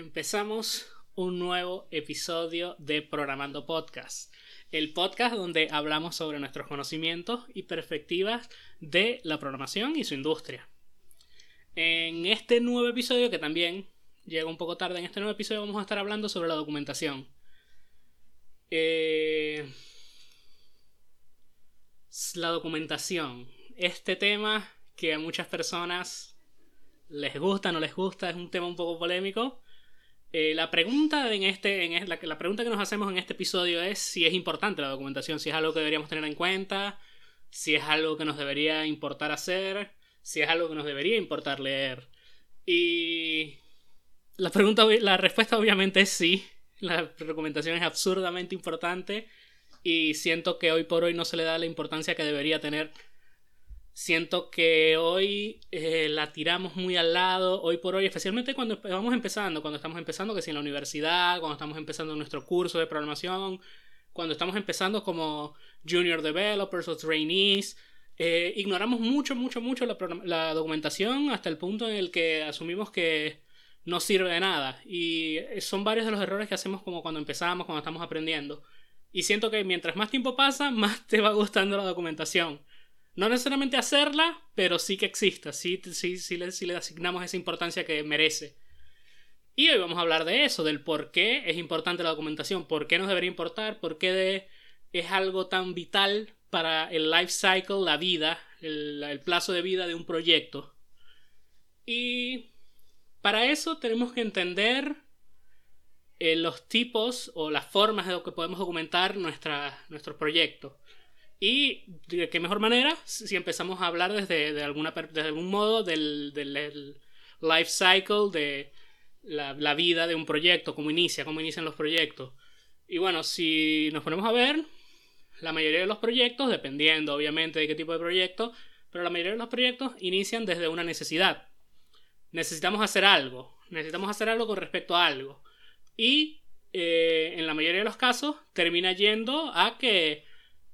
empezamos un nuevo episodio de Programando Podcast, el podcast donde hablamos sobre nuestros conocimientos y perspectivas de la programación y su industria. En este nuevo episodio, que también llega un poco tarde, en este nuevo episodio vamos a estar hablando sobre la documentación. Eh, la documentación. Este tema que a muchas personas les gusta, no les gusta, es un tema un poco polémico. Eh, la, pregunta en este, en la, la, pregunta que nos hacemos en este episodio es si es importante la documentación, si es algo que deberíamos tener en cuenta, si es algo que nos debería importar hacer, si es algo que nos debería importar leer. Y la, pregunta, la respuesta obviamente es sí. La documentación es absurdamente importante y siento que hoy por hoy no se le da la importancia que debería tener Siento que hoy eh, la tiramos muy al lado, hoy por hoy, especialmente cuando vamos empezando, cuando estamos empezando, que si en la universidad, cuando estamos empezando nuestro curso de programación, cuando estamos empezando como junior developers o trainees, eh, ignoramos mucho, mucho, mucho la, la, documentación hasta el punto en el que asumimos que no sirve de nada. Y son varios de los errores que hacemos como cuando empezamos, cuando estamos aprendiendo. Y siento que mientras más tiempo pasa, más te va gustando la documentación. No necesariamente hacerla, pero sí que exista, sí, sí, sí, le, le asignamos esa importancia que merece. Y hoy vamos a hablar de eso, del por qué es importante la documentación, por qué nos debería importar, por qué es algo tan vital para el life cycle, la vida, el, plazo de vida de un proyecto. Y para eso tenemos que entender eh, los tipos o las formas de lo que podemos documentar nuestra, nuestro proyecto. Y de qué mejor manera si empezamos a hablar desde, de alguna, desde algún modo del, del life cycle, de la, la, vida de un proyecto, cómo inicia, cómo inician los proyectos. Y bueno, si nos ponemos a ver, la mayoría de los proyectos, dependiendo obviamente de qué tipo de proyecto, pero la mayoría de los proyectos inician desde una necesidad. Necesitamos hacer algo, necesitamos hacer algo con respecto a algo. Y eh, en la mayoría de los casos termina yendo a que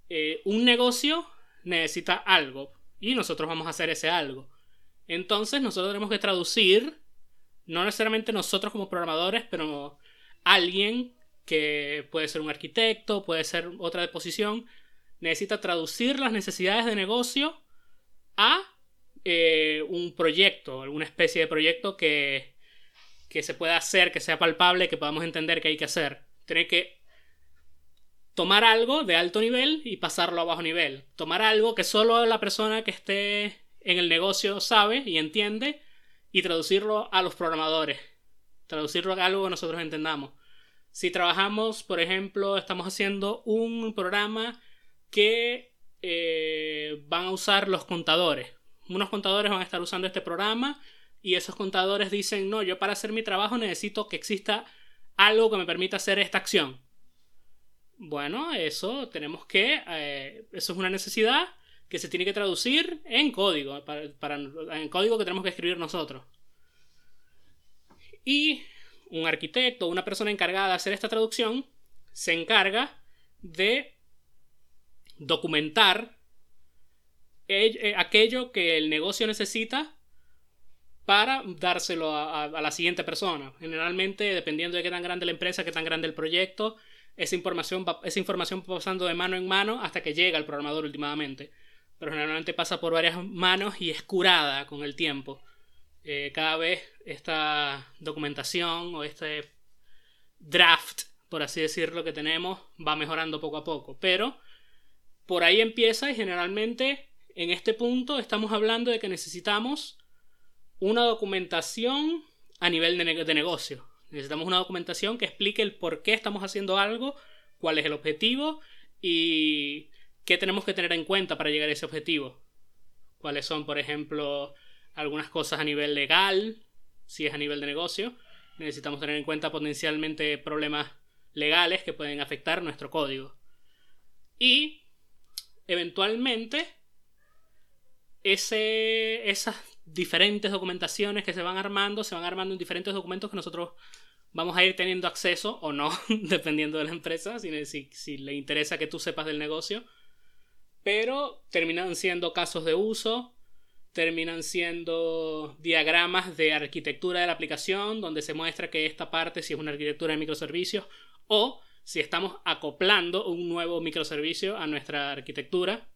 eh, un negocio necesita algo y nosotros vamos a hacer ese algo. Entonces nosotros tenemos que traducir, no necesariamente nosotros como programadores, pero alguien que puede ser un arquitecto, puede ser otra de posición, necesita traducir las necesidades de negocio a eh, un proyecto, alguna especie de proyecto que, que se pueda hacer, que sea palpable, que podamos entender que hay que hacer. Tiene que tomar algo de alto nivel y pasarlo a bajo nivel. Tomar algo que solo la persona que esté en el negocio sabe y entiende y traducirlo a los programadores. Traducirlo a algo que nosotros entendamos. Si trabajamos, por ejemplo, estamos haciendo un programa que eh, van a usar los contadores. Unos contadores van a estar usando este programa y esos contadores dicen, no, yo para hacer mi trabajo necesito que exista algo que me permita hacer esta acción. Bueno, eso tenemos que. Eh, eso es una necesidad que se tiene que traducir en código, para, en código que tenemos que escribir nosotros. Y un arquitecto, una persona encargada de hacer esta traducción, se encarga de documentar eh, aquello que el negocio necesita para dárselo a, a, la siguiente persona. Generalmente, dependiendo de qué tan grande la empresa, qué tan grande el proyecto, esa información, va, esa información pasando de mano en mano hasta que llega al programador últimamente. Pero generalmente pasa por varias manos y es curada con el tiempo. Eh, cada vez esta documentación o este draft, por así decirlo, que tenemos va mejorando poco a poco. Pero por ahí empieza y generalmente en este punto estamos hablando de que necesitamos una documentación a nivel de, de negocio. Necesitamos una documentación que explique el por qué estamos haciendo algo, cuál es el objetivo y qué tenemos que tener en cuenta para llegar a ese objetivo. Cuáles son, por ejemplo, algunas cosas a nivel legal, si es a nivel de negocio. Necesitamos tener en cuenta potencialmente problemas legales que pueden afectar nuestro código. Y, eventualmente, ese, esas diferentes documentaciones que se van armando, se van armando en diferentes documentos que nosotros vamos a ir teniendo acceso o no, dependiendo de la empresa, si, le interesa que tú sepas del negocio. Pero terminan siendo casos de uso, terminan siendo diagramas de arquitectura de la aplicación, donde se muestra que esta parte si es una arquitectura de microservicios o si estamos acoplando un nuevo microservicio a nuestra arquitectura,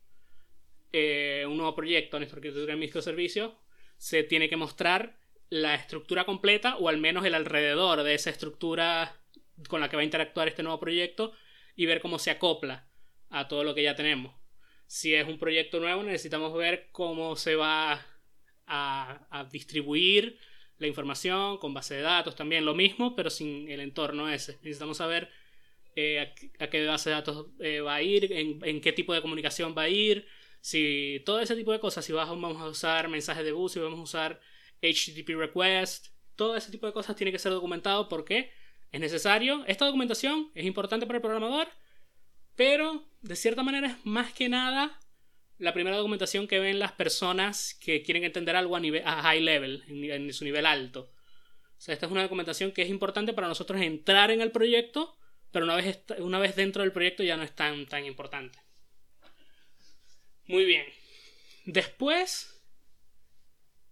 eh, un nuevo proyecto a nuestra arquitectura de microservicios, se tiene que mostrar la estructura completa o al menos el alrededor de esa estructura con la que va a interactuar este nuevo proyecto y ver cómo se acopla a todo lo que ya tenemos. Si es un proyecto nuevo, necesitamos ver cómo se va a, distribuir la información con base de datos también, lo mismo, pero sin el entorno ese. Necesitamos saber eh, a, qué base de datos eh, va a ir, en, qué tipo de comunicación va a ir, si todo ese tipo de cosas, si vamos a usar mensajes de bus, si vamos a usar HTTP request, todo ese tipo de cosas tiene que ser documentado porque es necesario. Esta documentación es importante para el programador, pero de cierta manera es más que nada la primera documentación que ven las personas que quieren entender algo a, nivel, a high level, en, su nivel alto. O sea, esta es una documentación que es importante para nosotros entrar en el proyecto, pero una vez, una vez dentro del proyecto ya no es tan, tan importante. Muy bien. Después,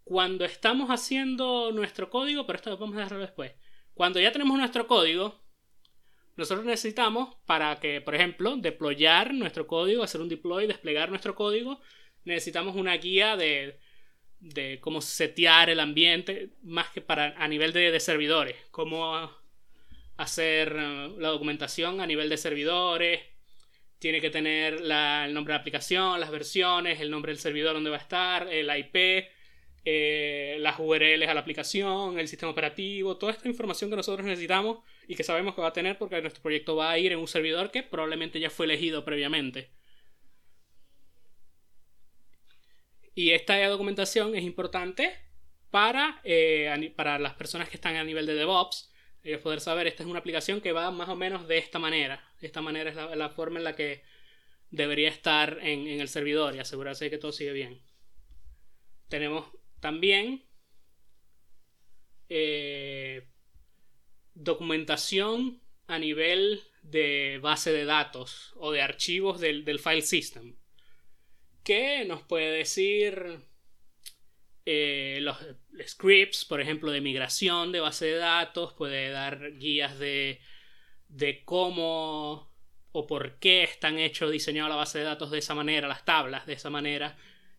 cuando estamos haciendo nuestro código, pero esto lo vamos a dejarlo después. Cuando ya tenemos nuestro código, nosotros necesitamos para que, por ejemplo, deployar nuestro código, hacer un deploy, desplegar nuestro código, necesitamos una guía de, de cómo setear el ambiente, más que para a nivel de, servidores, cómo hacer eh, la documentación a nivel de servidores, tiene que tener el nombre de la aplicación, las versiones, el nombre del servidor donde va a estar, el IP, eh, las URLs a la aplicación, el sistema operativo, toda esta información que nosotros necesitamos y que sabemos que va a tener porque nuestro proyecto va a ir en un servidor que probablemente ya fue elegido previamente. Y esta documentación es importante para, eh, para las personas que están a nivel de DevOps, ellos poder saber, esta es una aplicación que va más o menos de esta manera. Esta manera es la, forma en la que debería estar en, el servidor y asegurarse de que todo sigue bien. Tenemos también eh, documentación a nivel de base de datos o de archivos del, file system. Que nos puede decir eh, los scripts, por ejemplo, de migración de base de datos, puede dar guías de, de cómo o por qué están hechos, diseñados la base de datos de esa manera, las tablas de esa manera,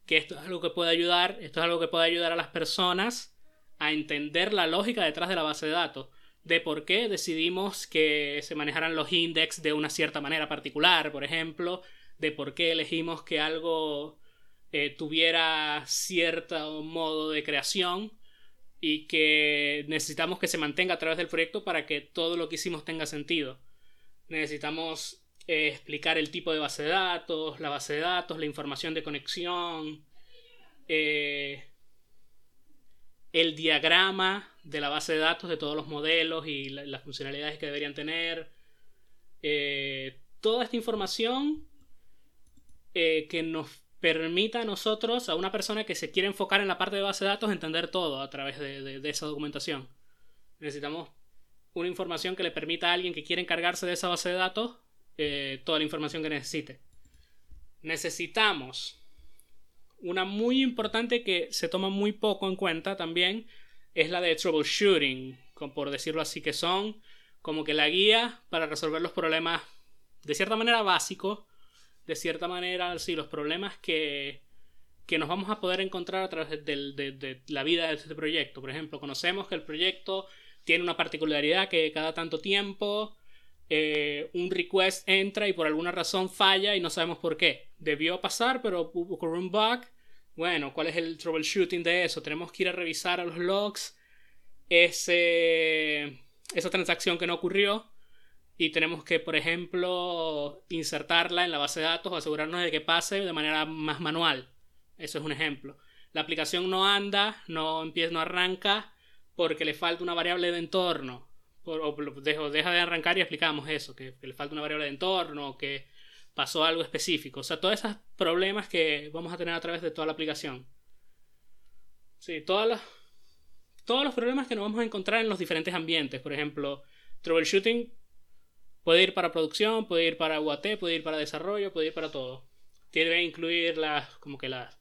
que esto es algo que puede ayudar, esto es algo que puede ayudar a las personas a entender la lógica detrás de la base de datos, de por qué decidimos que se manejaran los index de una cierta manera particular, por ejemplo, de por qué elegimos que algo eh, tuviera cierto modo de creación y que necesitamos que se mantenga a través del proyecto para que todo lo que hicimos tenga sentido. Necesitamos eh, explicar el tipo de base de datos, la base de datos, la información de conexión, eh, el diagrama de la base de datos de todos los modelos y las funcionalidades que deberían tener. Eh, toda esta información que nos permita a nosotros, a una persona que se quiere enfocar en la parte de base de datos, entender todo a través de, de esa documentación. Necesitamos una información que le permita a alguien que quiere encargarse de esa base de datos eh, toda la información que necesite. Necesitamos una muy importante que se toma muy poco en cuenta también es la de troubleshooting, por decirlo así, que son como que la guía para resolver los problemas de cierta manera básicos, de cierta manera, sí, los problemas que, que nos vamos a poder encontrar a través de, de la vida de este proyecto. Por ejemplo, conocemos que el proyecto tiene una particularidad que cada tanto tiempo eh, un request entra y por alguna razón falla y no sabemos por qué. Debió pasar, pero ocurrió un bug. Bueno, ¿cuál es el troubleshooting de eso? Tenemos que ir a revisar a los logs ese, esa transacción que no ocurrió y tenemos que, por ejemplo, insertarla en la base de datos o asegurarnos de que pase de manera más manual. Eso es un ejemplo. La aplicación no anda, no empieza, no arranca porque le falta una variable de entorno o deja de arrancar y explicamos eso, que, le falta una variable de entorno, que pasó algo específico. O sea, todos esos problemas que vamos a tener a través de toda la aplicación. Sí, todas todos los problemas que nos vamos a encontrar en los diferentes ambientes. Por ejemplo, troubleshooting puede ir para producción, puede ir para UAT, puede ir para desarrollo, puede ir para todo. Debe incluir las, como que las,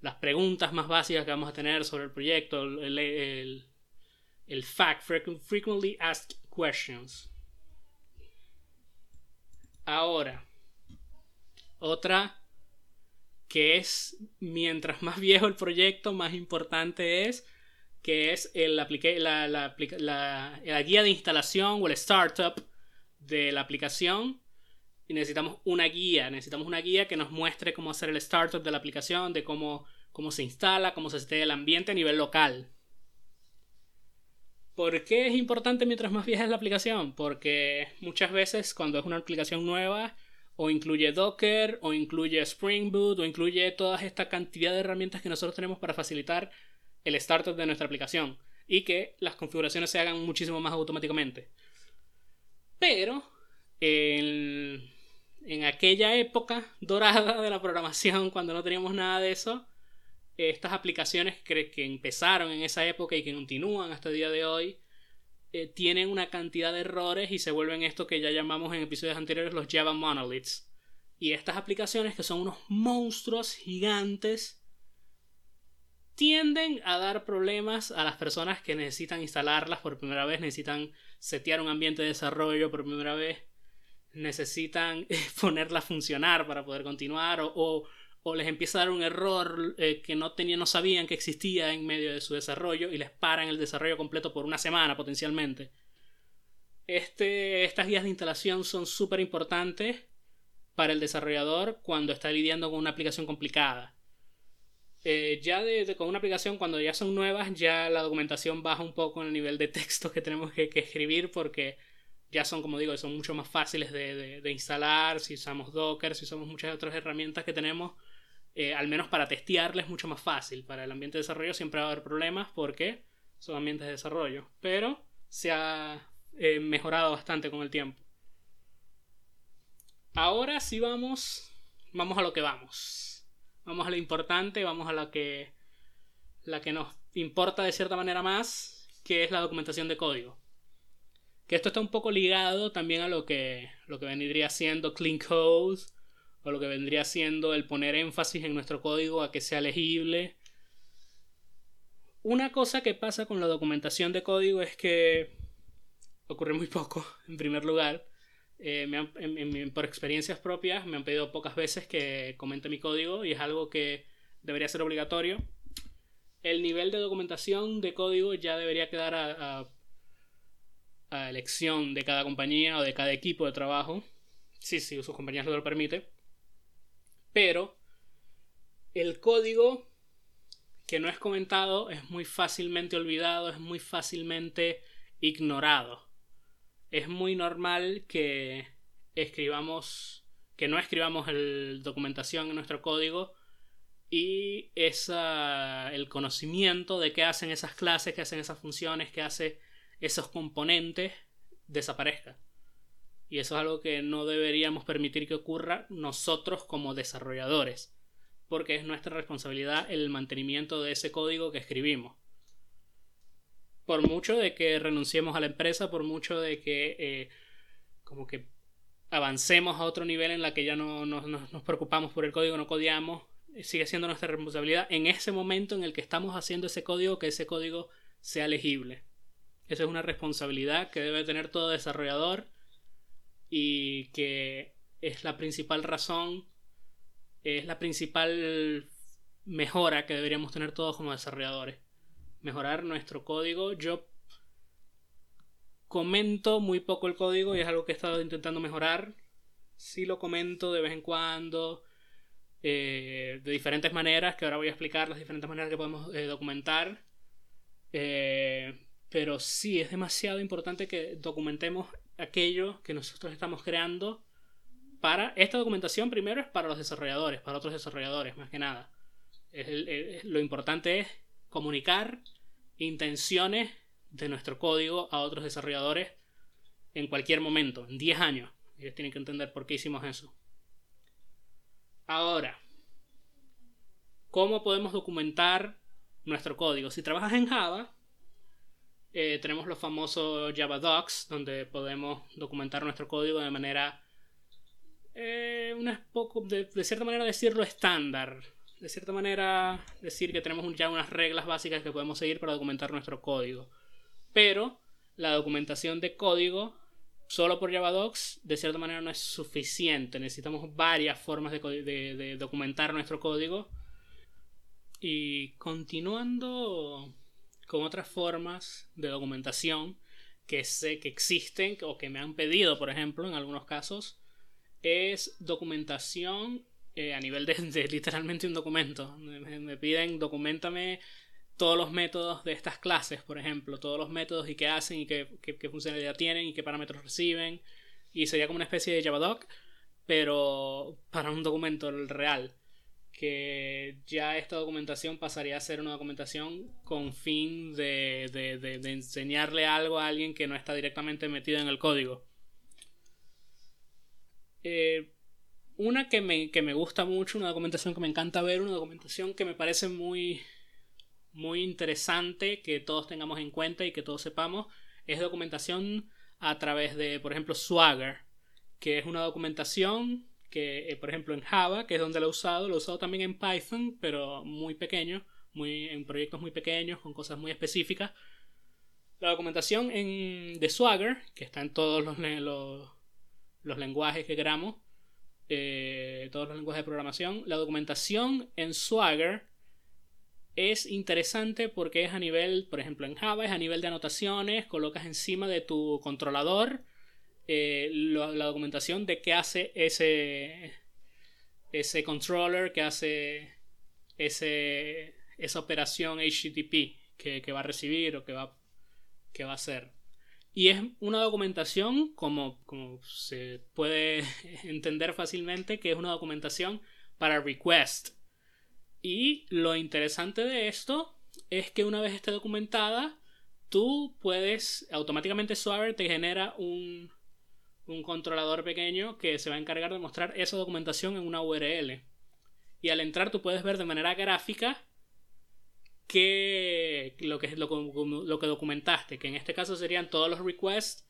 las preguntas más básicas que vamos a tener sobre el proyecto, el, el FAQ, Frequently Asked Questions. Ahora, otra que es, mientras más viejo el proyecto, más importante es, que es el la, la, guía de instalación o el startup de la aplicación. Y necesitamos una guía, necesitamos una guía que nos muestre cómo hacer el startup de la aplicación, de cómo, cómo se instala, cómo se esté el ambiente a nivel local. ¿Por qué es importante mientras más vieja es la aplicación? Porque muchas veces cuando es una aplicación nueva o incluye Docker o incluye Spring Boot o incluye toda esta cantidad de herramientas que nosotros tenemos para facilitar el startup de nuestra aplicación y que las configuraciones se hagan muchísimo más automáticamente. Pero en, en aquella época dorada de la programación, cuando no teníamos nada de eso, estas aplicaciones que, empezaron en esa época y que continúan hasta el día de hoy, eh, tienen una cantidad de errores y se vuelven esto que ya llamamos en episodios anteriores los Java Monoliths. Y estas aplicaciones, que son unos monstruos gigantes, tienden a dar problemas a las personas que necesitan instalarlas por primera vez, necesitan setear un ambiente de desarrollo por primera vez, necesitan ponerla a funcionar para poder continuar o les empieza a dar un error eh, que no, tenían, no sabían que existía en medio de su desarrollo y les paran el desarrollo completo por una semana potencialmente. Este, estas guías de instalación son súper importantes para el desarrollador cuando está lidiando con una aplicación complicada. Eh, ya de, con una aplicación, cuando ya son nuevas, ya la documentación baja un poco en el nivel de texto que tenemos que, escribir porque ya son, como digo, son mucho más fáciles de, de, instalar, si usamos Docker, si usamos muchas otras herramientas que tenemos, eh, al menos para testearles es mucho más fácil. Para el ambiente de desarrollo siempre va a haber problemas porque son ambientes de desarrollo. Pero se ha eh, mejorado bastante con el tiempo. Ahora sí vamos, vamos a lo que vamos. Vamos a lo importante, vamos a la que, la que nos importa de cierta manera más, que es la documentación de código. Que esto está un poco ligado también a lo que, lo que vendría siendo Clean Code o lo que vendría siendo el poner énfasis en nuestro código a que sea legible. Una cosa que pasa con la documentación de código es que ocurre muy poco, en primer lugar. Eh, por experiencias propias me han pedido pocas veces que comente mi código y es algo que debería ser obligatorio. El nivel de documentación de código ya debería quedar a, a elección de cada compañía o de cada equipo de trabajo. Sí, sí, sus compañías lo permite. Pero el código que no es comentado es muy fácilmente olvidado, es muy fácilmente ignorado. Es muy normal que escribamos, que no escribamos el documentación en nuestro código y esa, el conocimiento de qué hacen esas clases, qué hacen esas funciones, qué hacen esos componentes desaparezca. Y eso es algo que no deberíamos permitir que ocurra nosotros como desarrolladores, porque es nuestra responsabilidad el mantenimiento de ese código que escribimos. Por mucho de que renunciemos a la empresa, por mucho de que eh, como que avancemos a otro nivel en la que ya no, nos preocupamos por el código, no codiamos, sigue siendo nuestra responsabilidad en ese momento en el que estamos haciendo ese código, que ese código sea legible. Esa es una responsabilidad que debe tener todo desarrollador y que es la principal razón, es la principal mejora que deberíamos tener todos como desarrolladores. Mejorar nuestro código. Yo comento muy poco el código y es algo que he estado intentando mejorar. Sí lo comento de vez en cuando, eh, de diferentes maneras, que ahora voy a explicar las diferentes maneras que podemos eh, documentar. Eh, pero sí, es demasiado importante que documentemos aquello que nosotros estamos creando para esta documentación primero es para los desarrolladores, para otros desarrolladores más que nada. lo importante es comunicar intenciones de nuestro código a otros desarrolladores en cualquier momento, en 10 años. Ellos tienen que entender por qué hicimos eso. Ahora, ¿cómo podemos documentar nuestro código? Si trabajas en Java, eh, tenemos los famosos Java Docs, donde podemos documentar nuestro código de manera, eh, poco, de, cierta manera decirlo estándar. de cierta manera, decir que tenemos ya unas reglas básicas que podemos seguir para documentar nuestro código. Pero la documentación de código solo por JavaDocs de cierta manera no es suficiente. Necesitamos varias formas de, documentar nuestro código. Y continuando con otras formas de documentación que sé que existen o que me han pedido, por ejemplo, en algunos casos, es documentación eh, a nivel de, literalmente un documento. Me, piden, documentame todos los métodos de estas clases, por ejemplo, todos los métodos y qué hacen y qué, qué, funcionalidad tienen y qué parámetros reciben. Y sería como una especie de JavaDoc, pero para un documento real. Que ya esta documentación pasaría a ser una documentación con fin de, de, de enseñarle algo a alguien que no está directamente metido en el código. Eh, una que me, que me gusta mucho, una documentación que me encanta ver, una documentación que me parece muy, muy interesante que todos tengamos en cuenta y que todos sepamos, es documentación a través de, por ejemplo, Swagger, que es una documentación que, eh, por ejemplo, en Java, que es donde lo he usado, lo he usado también en Python, pero muy pequeño, muy, en proyectos muy pequeños, con cosas muy específicas. La documentación en, de Swagger, que está en todos los, los, lenguajes que queramos, eh, todos los lenguajes de programación. La documentación en Swagger es interesante porque es a nivel, por ejemplo, en Java es a nivel de anotaciones, colocas encima de tu controlador eh, la documentación de qué hace ese, ese controller, que hace ese, esa operación HTTP que, que va a recibir o que va, que va a hacer. Y es una documentación, como, como se puede entender fácilmente, que es una documentación para request. Y lo interesante de esto es que una vez esté documentada, tú puedes, automáticamente Swagger te genera un, un controlador pequeño que se va a encargar de mostrar esa documentación en una URL. Y al entrar tú puedes ver de manera gráfica lo que, lo que documentaste, que en este caso serían todos los requests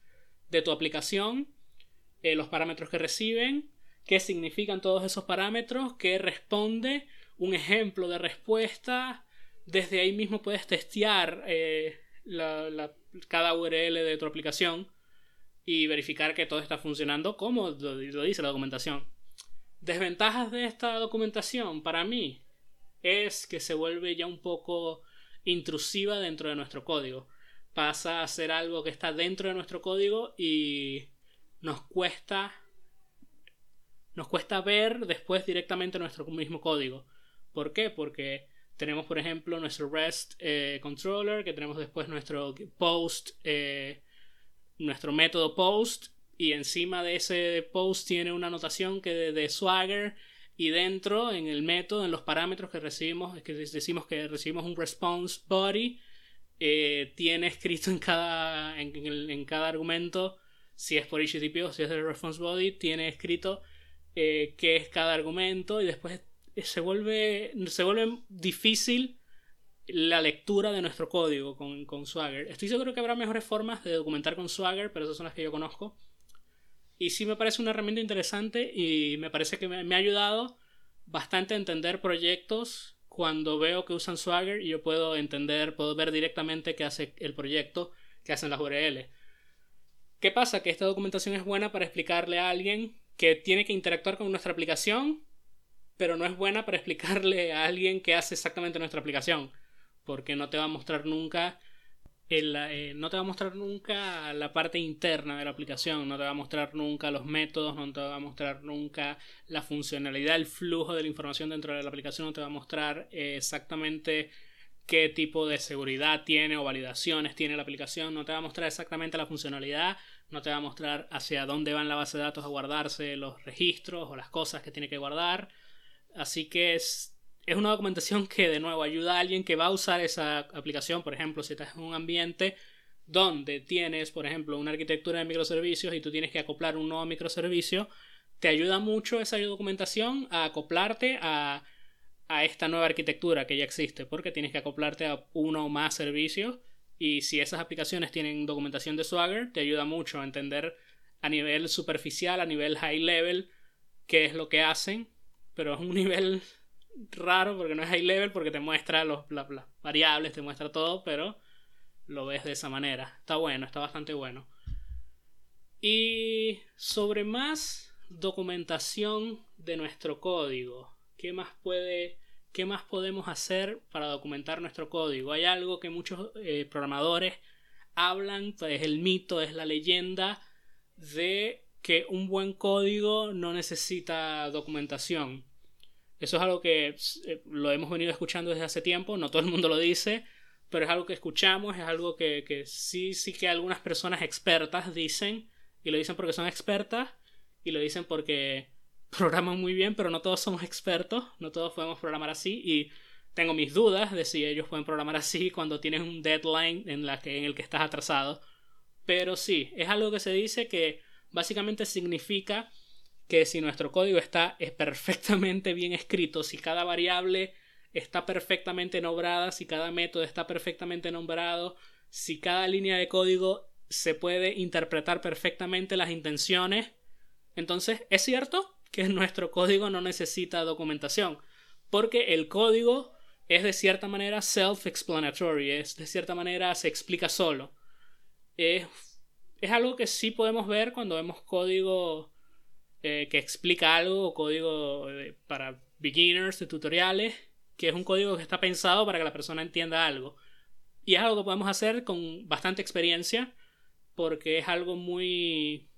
de tu aplicación, eh, los parámetros que reciben, qué significan todos esos parámetros, qué responde, un ejemplo de respuesta. Desde ahí mismo puedes testear eh, cada URL de tu aplicación y verificar que todo está funcionando como lo dice la documentación. Desventajas de esta documentación para mí es que se vuelve ya un poco intrusiva dentro de nuestro código. Pasa a ser algo que está dentro de nuestro código y nos cuesta nos cuesta ver después directamente nuestro mismo código. ¿Por qué? Porque tenemos, por ejemplo, nuestro REST eh, controller, que tenemos después nuestro post, eh, nuestro método post, y encima de ese post tiene una anotación que de Swagger y dentro, en el método, en los parámetros que recibimos, que decimos que recibimos un response body, eh, tiene escrito en cada, en, cada argumento, si es por HTTP o si es del response body, tiene escrito eh, qué es cada argumento y después se vuelve, se vuelve difícil la lectura de nuestro código con, con Swagger. Estoy seguro que habrá mejores formas de documentar con Swagger, pero esas son las que yo conozco. Y sí me parece una herramienta interesante y me parece que me, ha ayudado bastante a entender proyectos cuando veo que usan Swagger y yo puedo entender, puedo ver directamente qué hace el proyecto, qué hacen las URL. ¿Qué pasa? Que esta documentación es buena para explicarle a alguien que tiene que interactuar con nuestra aplicación, pero no es buena para explicarle a alguien qué hace exactamente nuestra aplicación, porque no te va a mostrar nunca eh, no te va a mostrar nunca la parte interna de la aplicación, no te va a mostrar nunca los métodos, no te va a mostrar nunca la funcionalidad, el flujo de la información dentro de la aplicación, no te va a mostrar eh, exactamente qué tipo de seguridad tiene o validaciones tiene la aplicación, no te va a mostrar exactamente la funcionalidad, no te va a mostrar hacia dónde va en la base de datos a guardarse los registros o las cosas que tiene que guardar. Así que es es una documentación que de nuevo ayuda a alguien que va a usar esa aplicación, por ejemplo, si estás en un ambiente donde tienes, por ejemplo, una arquitectura de microservicios y tú tienes que acoplar un nuevo microservicio, te ayuda mucho esa documentación a acoplarte a, a esta nueva arquitectura que ya existe, porque tienes que acoplarte a uno o más servicios. Y si esas aplicaciones tienen documentación de Swagger, te ayuda mucho a entender a nivel superficial, a nivel high level, qué es lo que hacen, pero es un nivel raro porque no es high level, porque te muestra los, variables, te muestra todo, pero lo ves de esa manera. Está bueno, está bastante bueno. Y sobre más documentación de nuestro código, ¿qué más puede, qué más podemos hacer para documentar nuestro código? Hay algo que muchos eh, programadores hablan, pues el mito, es la leyenda de que un buen código no necesita documentación. Eso es algo que eh, lo hemos venido escuchando desde hace tiempo, no todo el mundo lo dice, pero es algo que escuchamos, es algo que, que sí, sí que algunas personas expertas dicen, y lo dicen porque son expertas, y lo dicen porque programan muy bien, pero no todos somos expertos, no todos podemos programar así, y tengo mis dudas de si ellos pueden programar así cuando tienes un deadline en, la que, en el que estás atrasado. Pero sí, es algo que se dice que básicamente significa que si nuestro código está es perfectamente bien escrito, si cada variable está perfectamente nombrada, si cada método está perfectamente nombrado, si cada línea de código se puede interpretar perfectamente las intenciones, entonces es cierto que nuestro código no necesita documentación, porque el código es de cierta manera self-explanatory, es de cierta manera se explica solo. Es, es algo que sí podemos ver cuando vemos código eh, que explica algo, o código eh, para beginners de tutoriales, que es un código que está pensado para que la persona entienda algo. Y es algo que podemos hacer con bastante experiencia, porque es algo muy.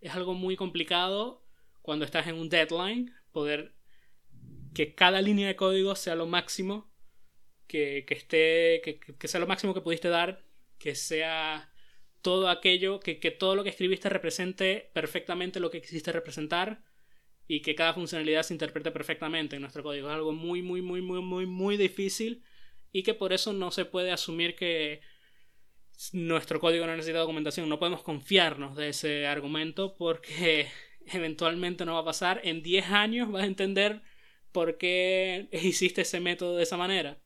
Es algo muy complicado cuando estás en un deadline, poder que cada línea de código sea lo máximo que, que esté. Que, que, sea lo máximo que pudiste dar, que sea todo aquello, que, que todo lo que escribiste represente perfectamente lo que quisiste representar y que cada funcionalidad se interprete perfectamente en nuestro código. Es algo muy, muy, muy, muy, muy, muy difícil y que por eso no se puede asumir que nuestro código no necesita documentación. No podemos confiarnos de ese argumento porque eventualmente no va a pasar. En 10 años vas a entender por qué hiciste ese método de esa manera.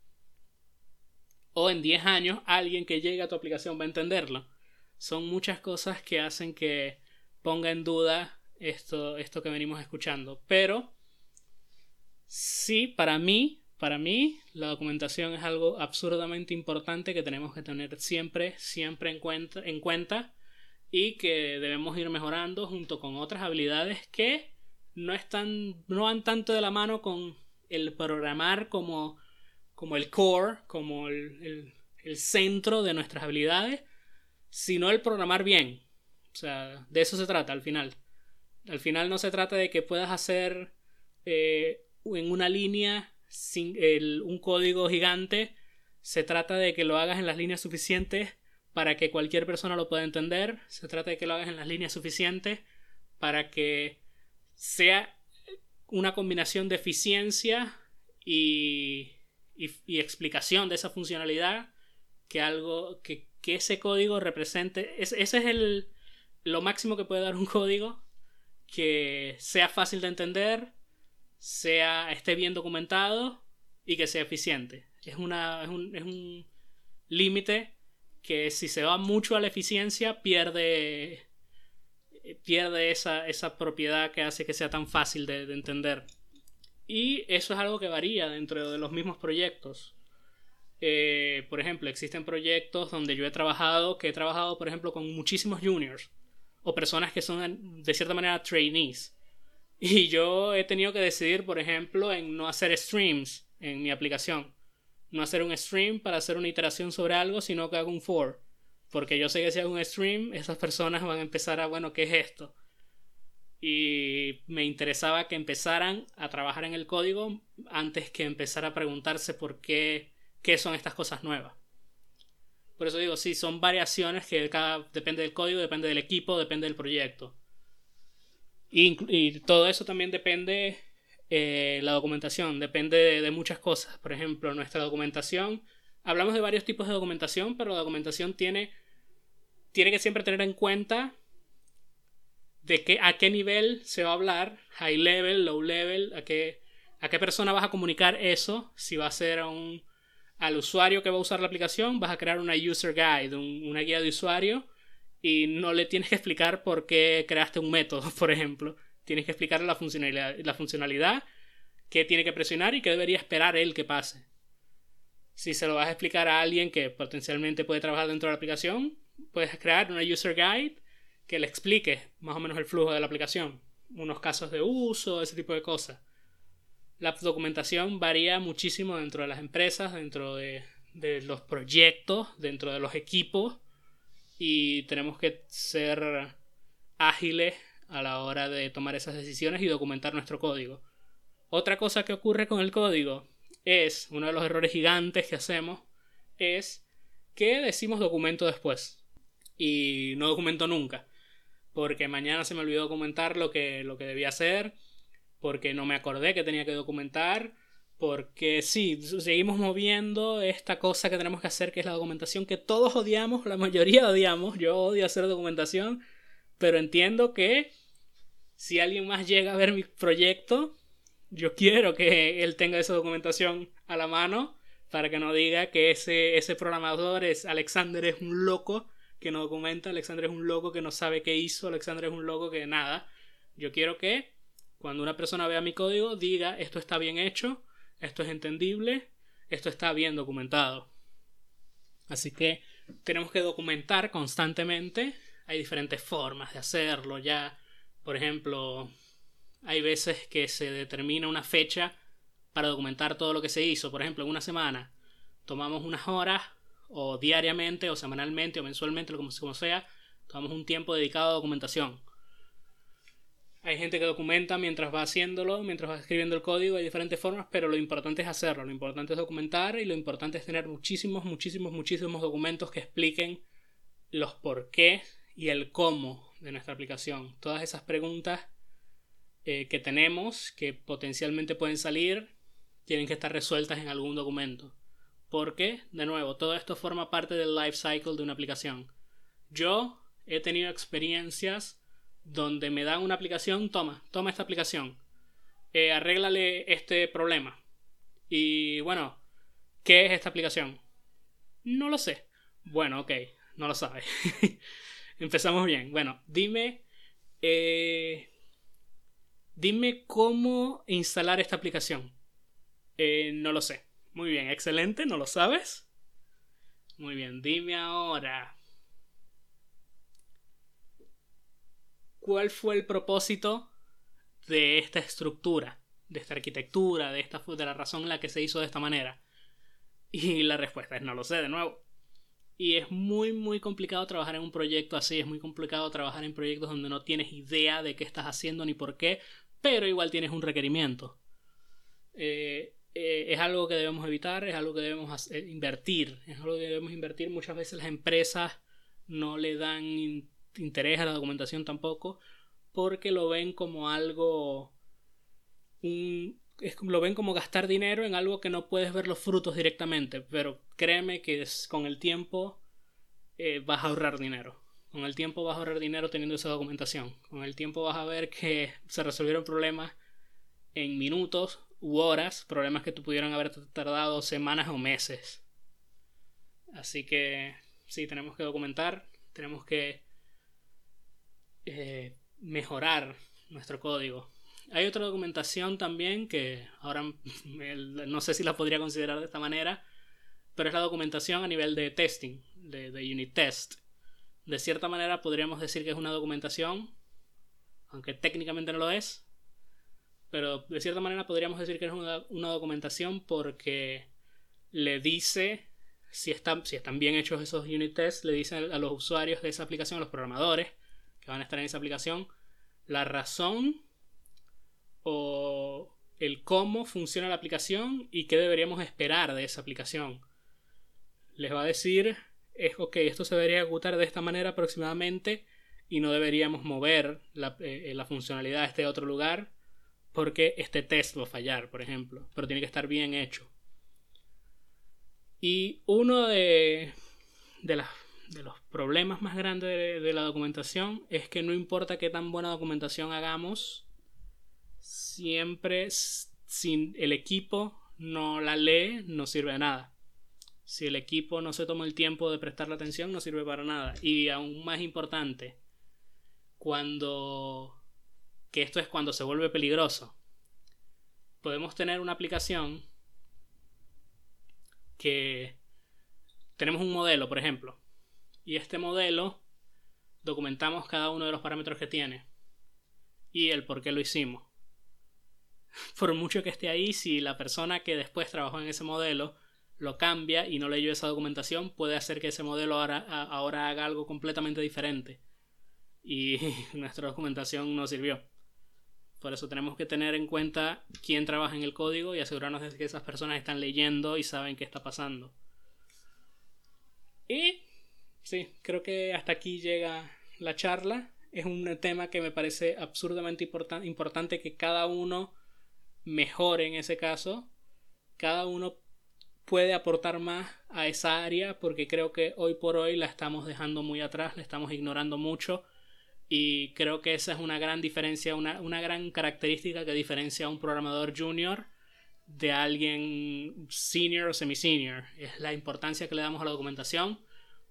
O en 10 años alguien que llegue a tu aplicación va a entenderlo. Son muchas cosas que hacen que ponga en duda esto, esto que venimos escuchando. Pero sí, para mí, para mí, la documentación es algo absurdamente importante que tenemos que tener siempre, siempre en cuenta, en cuenta y que debemos ir mejorando junto con otras habilidades que no están, no van tanto de la mano con el programar como, como el core, como el, el centro de nuestras habilidades, sino el programar bien. O sea, de eso se trata al final. Al final no se trata de que puedas hacer eh, en una línea sin un código gigante. Se trata de que lo hagas en las líneas suficientes para que cualquier persona lo pueda entender. Se trata de que lo hagas en las líneas suficientes para que sea una combinación de eficiencia y, y, explicación de esa funcionalidad que algo que, que ese código represente. ese es el, lo máximo que puede dar un código que sea fácil de entender, sea, esté bien documentado y que sea eficiente. Es, una, es un, es un límite que si se va mucho a la eficiencia pierde, pierde esa, esa propiedad que hace que sea tan fácil de, de entender. Y eso es algo que varía dentro de los mismos proyectos. Eh, por ejemplo, existen proyectos donde yo he trabajado, que he trabajado, por ejemplo, con muchísimos juniors o personas que son de cierta manera trainees. Y yo he tenido que decidir, por ejemplo, en no hacer streams en mi aplicación. No hacer un stream para hacer una iteración sobre algo, sino que hago un for. Porque yo sé que si hago un stream, esas personas van a empezar a, bueno, ¿qué es esto? Y me interesaba que empezaran a trabajar en el código antes que empezar a preguntarse por qué, qué son estas cosas nuevas. Por eso digo, sí, son variaciones que cada, depende del código, depende del equipo, depende del proyecto. Y, todo eso también depende eh, la documentación, depende de, muchas cosas. Por ejemplo, nuestra documentación, hablamos de varios tipos de documentación, pero la documentación tiene, tiene que siempre tener en cuenta de qué, a qué nivel se va a hablar, high level, low level, a qué, a qué persona vas a comunicar eso, si va a ser a un al usuario que va a usar la aplicación, vas a crear una user guide, una guía de usuario, y no le tienes que explicar por qué creaste un método, por ejemplo. Tienes que explicarle la funcionalidad, la funcionalidad qué tiene que presionar y qué debería esperar él que pase. Si se lo vas a explicar a alguien que potencialmente puede trabajar dentro de la aplicación, puedes crear una user guide que le explique más o menos el flujo de la aplicación, unos casos de uso, ese tipo de cosas. La documentación varía muchísimo dentro de las empresas, dentro de, de los proyectos, dentro de los equipos y tenemos que ser ágiles a la hora de tomar esas decisiones y documentar nuestro código. Otra cosa que ocurre con el código es, uno de los errores gigantes que hacemos, es que decimos documento después y no documento nunca. Porque mañana se me olvidó documentar lo que, lo que debía hacer, porque no me acordé que tenía que documentar, porque sí, seguimos moviendo esta cosa que tenemos que hacer, que es la documentación, que todos odiamos, la mayoría odiamos, yo odio hacer documentación, pero entiendo que si alguien más llega a ver mi proyecto, yo quiero que él tenga esa documentación a la mano para que no diga que ese, ese programador es Alexander es un loco que no documenta, Alexander es un loco que no sabe qué hizo, Alexander es un loco que nada. Yo quiero que cuando una persona vea mi código diga esto está bien hecho, esto es entendible, esto está bien documentado. Así que tenemos que documentar constantemente. Hay diferentes formas de hacerlo ya. Por ejemplo, hay veces que se determina una fecha para documentar todo lo que se hizo. Por ejemplo, en una semana tomamos unas horas, o diariamente, o semanalmente, o mensualmente, como, como sea, tomamos un tiempo dedicado a documentación. Hay gente que documenta mientras va haciéndolo, mientras va escribiendo el código, hay diferentes formas, pero lo importante es hacerlo, lo importante es documentar y lo importante es tener muchísimos, muchísimos, muchísimos documentos que expliquen los por qué y el cómo de nuestra aplicación. Todas esas preguntas eh, que tenemos, que potencialmente pueden salir, tienen que estar resueltas en algún documento. Porque, de nuevo, todo esto forma parte del life cycle de una aplicación. Yo he tenido experiencias donde me dan una aplicación, toma, toma esta aplicación, eh, arréglale este problema. Y bueno, ¿qué es esta aplicación? No lo sé. Bueno, ok, no lo sabes. Empezamos bien. Bueno, dime eh, Dime cómo instalar esta aplicación. Eh, no lo sé. Muy bien, excelente, ¿no lo sabes? Muy bien, dime ahora. ¿Cuál fue el propósito de esta estructura, de esta arquitectura, de, esta, de la razón en la que se hizo de esta manera? Y la respuesta es no lo sé, de nuevo. Y es muy, muy complicado trabajar en un proyecto así, es muy complicado trabajar en proyectos donde no tienes idea de qué estás haciendo ni por qué, pero igual tienes un requerimiento. Eh, eh, es algo que debemos evitar, es algo que debemos invertir, es algo que debemos invertir. Muchas veces las empresas no le dan interés a la documentación tampoco, porque lo ven como algo, lo ven como gastar dinero en algo que no puedes ver los frutos directamente, pero créeme que con el tiempo eh, vas a ahorrar dinero. Con el tiempo vas a ahorrar dinero teniendo esa documentación. Con el tiempo vas a ver que se resolvieron problemas en minutos u horas, problemas que tú pudieran haber tardado semanas o meses. Así que sí, tenemos que documentar, tenemos que mejorar nuestro código. Hay otra documentación también que ahora no sé si la podría considerar de esta manera, pero es la documentación a nivel de testing, de, de unit test. De cierta manera podríamos decir que es una documentación, aunque técnicamente no lo es, pero de cierta manera podríamos decir que es una, documentación porque le dice si están, si están bien hechos esos unit tests, le dice a los usuarios de esa aplicación, a los programadores que van a estar en esa aplicación, la razón o el cómo funciona la aplicación y qué deberíamos esperar de esa aplicación. Les va a decir es, ok, esto se debería ejecutar de esta manera aproximadamente y no deberíamos mover la, eh, la funcionalidad a este otro lugar porque este test va a fallar, por ejemplo, pero tiene que estar bien hecho. Y uno de, de, de los problemas más grandes de, la documentación es que no importa qué tan buena documentación hagamos, siempre sin el equipo no la lee, no sirve de nada. Si el equipo no se toma el tiempo de prestarle atención, no sirve para nada. Y aún más importante, cuando... que esto es cuando se vuelve peligroso. podemos tener una aplicación que tenemos un modelo, por ejemplo, y este modelo documentamos cada uno de los parámetros que tiene y el por qué lo hicimos. Por mucho que esté ahí, si la persona que después trabajó en ese modelo lo cambia y no leyó esa documentación, puede hacer que ese modelo ahora, ahora haga algo completamente diferente. Y nuestra documentación no sirvió. Por eso tenemos que tener en cuenta quién trabaja en el código y asegurarnos de que esas personas están leyendo y saben qué está pasando. Y sí, creo que hasta aquí llega la charla. Es un tema que me parece absurdamente importante que cada uno mejore en ese caso. Cada uno puede aportar más a esa área porque creo que hoy por hoy la estamos dejando muy atrás, la estamos ignorando mucho y creo que esa es una gran diferencia, una, una gran característica que diferencia a un programador junior de alguien senior o semi-senior. Es la importancia que le damos a la documentación,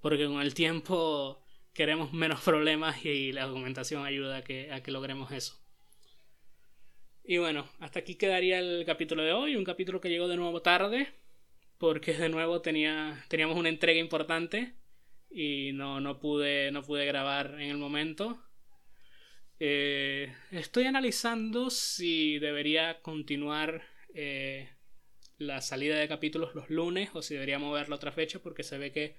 porque con el tiempo queremos menos problemas y la documentación ayuda a que, a que logremos eso. Y bueno, hasta aquí quedaría el capítulo de hoy, un capítulo que llegó de nuevo tarde, porque de nuevo tenía, teníamos una entrega importante y no, no, pude, no pude grabar en el momento. Eh, estoy analizando si debería continuar eh, la salida de capítulos los lunes o si debería moverla otra fecha porque se ve que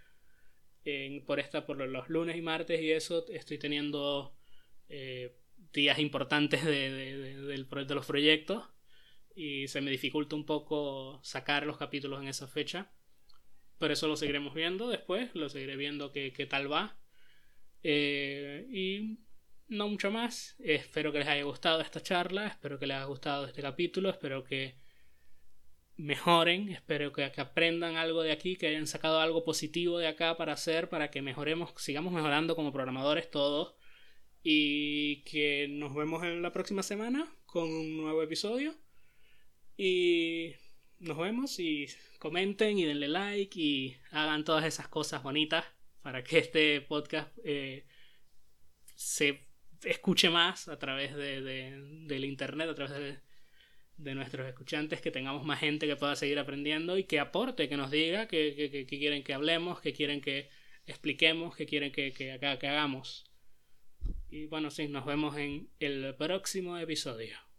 por esta por los lunes y martes y eso estoy teniendo eh, días importantes de, de, los proyectos y se me dificulta un poco sacar los capítulos en esa fecha pero eso lo seguiremos viendo después lo seguiré viendo qué, tal va y no mucho más. Espero que les haya gustado esta charla, espero que les haya gustado este capítulo, espero que mejoren, espero que, aprendan algo de aquí, que hayan sacado algo positivo de acá para hacer, para que mejoremos, sigamos mejorando como programadores todos. Y que nos vemos en la próxima semana con un nuevo episodio. Y nos vemos y comenten y denle like y hagan todas esas cosas bonitas para que este podcast eh, se escuche más a través de, del internet, a través de, de, nuestros escuchantes, que tengamos más gente que pueda seguir aprendiendo y que aporte, que nos diga que, quieren que hablemos, que quieren que expliquemos, que quieren que, que, que hagamos. Y bueno, sí, nos vemos en el próximo episodio.